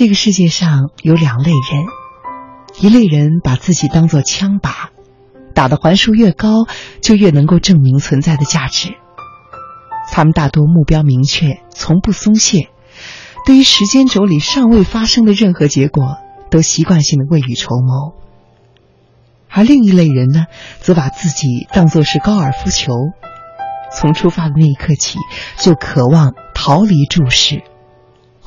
这个世界上有两类人，一类人把自己当作枪靶，打的环数越高，就越能够证明存在的价值。他们大多目标明确，从不松懈，对于时间轴里尚未发生的任何结果，都习惯性的未雨绸缪。而另一类人呢，则把自己当作是高尔夫球，从出发的那一刻起，就渴望逃离注视。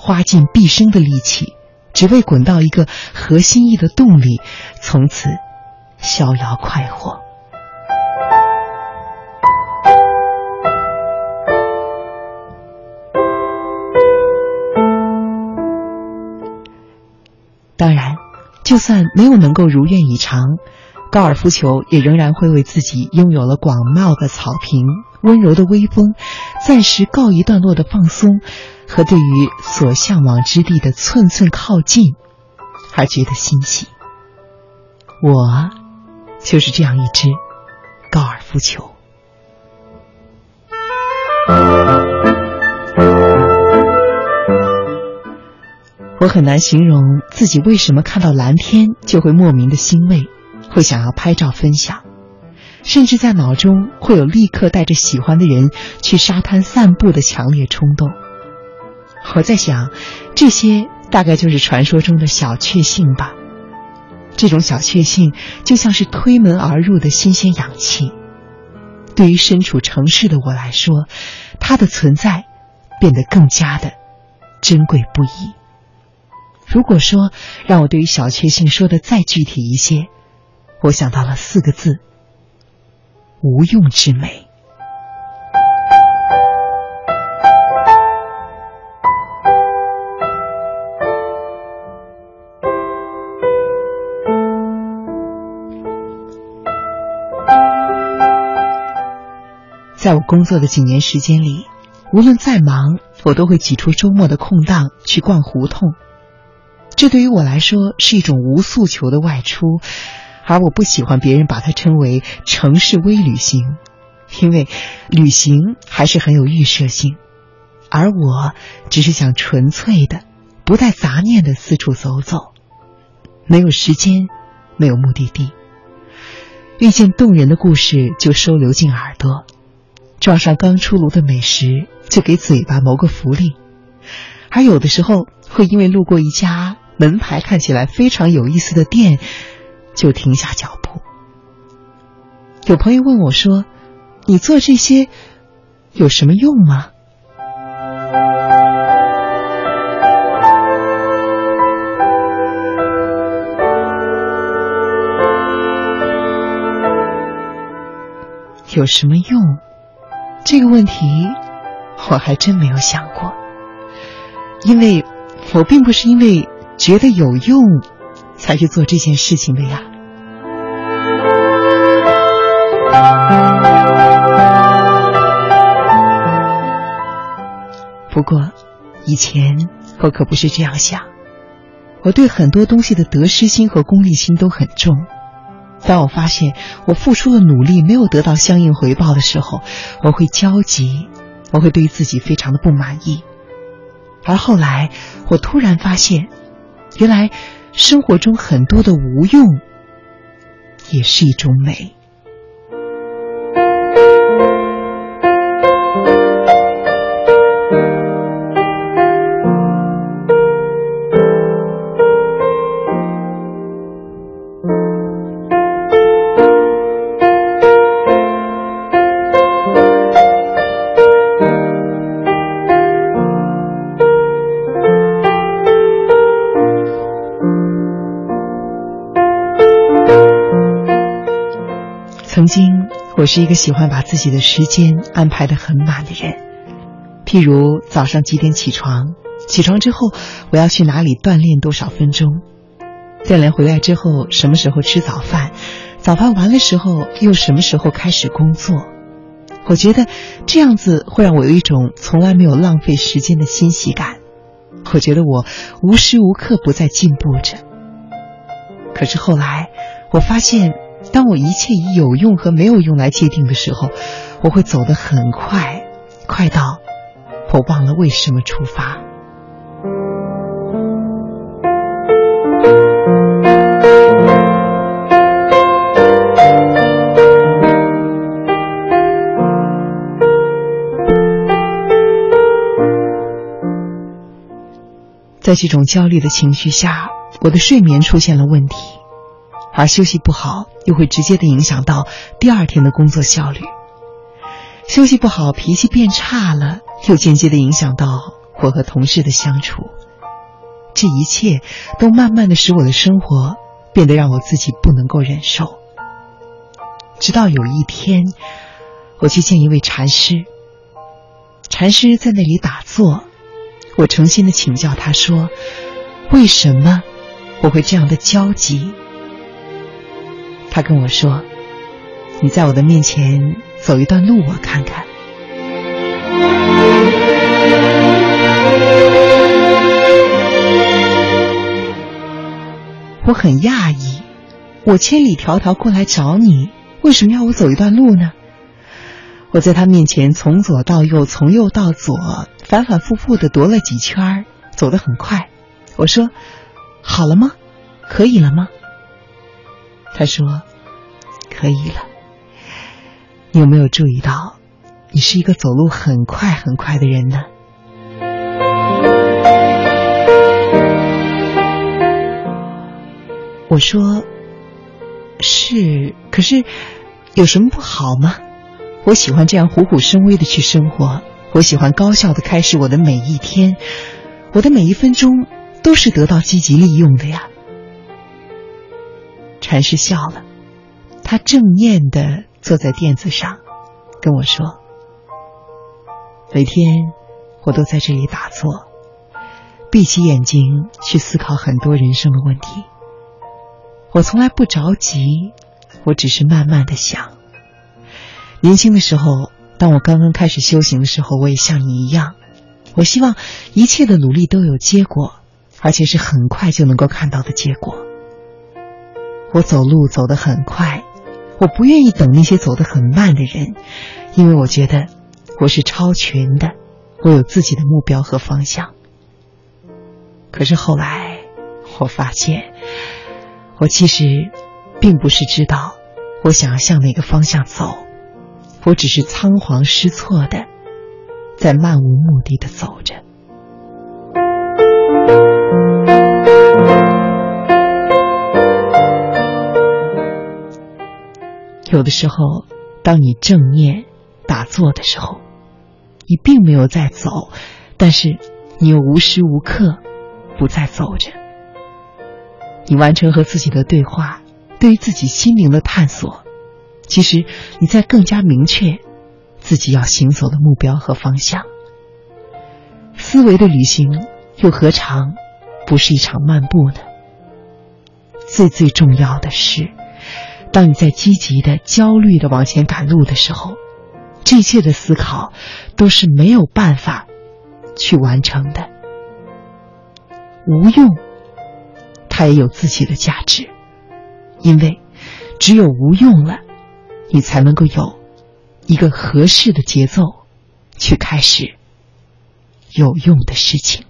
花尽毕生的力气，只为滚到一个合心意的洞里，从此逍遥快活。当然，就算没有能够如愿以偿，高尔夫球也仍然会为自己拥有了广袤的草坪、温柔的微风、暂时告一段落的放松。和对于所向往之地的寸寸靠近，而觉得欣喜。我就是这样一只高尔夫球。我很难形容自己为什么看到蓝天就会莫名的欣慰，会想要拍照分享，甚至在脑中会有立刻带着喜欢的人去沙滩散步的强烈冲动。我在想，这些大概就是传说中的小确幸吧。这种小确幸就像是推门而入的新鲜氧气，对于身处城市的我来说，它的存在变得更加的珍贵不已。如果说让我对于小确幸说的再具体一些，我想到了四个字：无用之美。在我工作的几年时间里，无论再忙，我都会挤出周末的空档去逛胡同。这对于我来说是一种无诉求的外出，而我不喜欢别人把它称为城市微旅行，因为旅行还是很有预设性，而我只是想纯粹的、不带杂念的四处走走，没有时间，没有目的地，遇见动人的故事就收留进耳朵。撞上刚出炉的美食，就给嘴巴谋个福利；而有的时候会因为路过一家门牌看起来非常有意思的店，就停下脚步。有朋友问我说：“你做这些有什么用吗？”有什么用？这个问题，我还真没有想过，因为我并不是因为觉得有用才去做这件事情的呀。不过，以前我可不是这样想，我对很多东西的得失心和功利心都很重。当我发现我付出的努力没有得到相应回报的时候，我会焦急，我会对自己非常的不满意。而后来，我突然发现，原来生活中很多的无用，也是一种美。我是一个喜欢把自己的时间安排的很满的人。譬如早上几点起床，起床之后我要去哪里锻炼多少分钟，锻炼回来之后什么时候吃早饭，早饭完了时候又什么时候开始工作。我觉得这样子会让我有一种从来没有浪费时间的欣喜感。我觉得我无时无刻不在进步着。可是后来我发现。当我一切以有用和没有用来界定的时候我会走得很快快到我忘了为什么出发。在这种焦虑的情绪下我的睡眠出现了问题。而休息不好又会直接的影响到第二天的工作效率。休息不好，脾气变差了，又间接的影响到我和同事的相处。这一切都慢慢的使我的生活变得让我自己不能够忍受。直到有一天，我去见一位禅师，禅师在那里打坐，我诚心的请教他说：“为什么我会这样的焦急？”他跟我说：“你在我的面前走一段路，我看看。”我很讶异，我千里迢迢过来找你。为什么要我走一段路呢？我在他面前从左到右，从右到左，反反复复的踱了几圈，走得很快。我说：“好了吗？可以了吗？”他说：“可以了。”你有没有注意到，你是一个走路很快很快的人呢？我说。是，可是有什么不好吗？我喜欢这样虎虎生威的去生活，我喜欢高效的开始我的每一天，我的每一分钟都是得到积极利用的呀。禅师笑了，他正念的坐在垫子上，跟我说：“每天我都在这里打坐，闭起眼睛去思考很多人生的问题。”我从来不着急，我只是慢慢的想。年轻的时候，当我刚刚开始修行的时候，我也像你一样，我希望一切的努力都有结果，而且是很快就能够看到的结果。我走路走得很快，我不愿意等那些走得很慢的人，因为我觉得我是超群的，我有自己的目标和方向。可是后来，我发现。我其实并不是知道我想要向哪个方向走，我只是仓皇失措的在漫无目的的走着。有的时候，当你正念打坐的时候，你并没有在走，但是你又无时无刻不在走着。你完成和自己的对话，对于自己心灵的探索，其实你在更加明确自己要行走的目标和方向。思维的旅行又何尝不是一场漫步呢？最最重要的是，当你在积极的、焦虑的往前赶路的时候，这一切的思考都是没有办法去完成的，无用。它也有自己的价值，因为只有无用了，你才能够有一个合适的节奏，去开始有用的事情。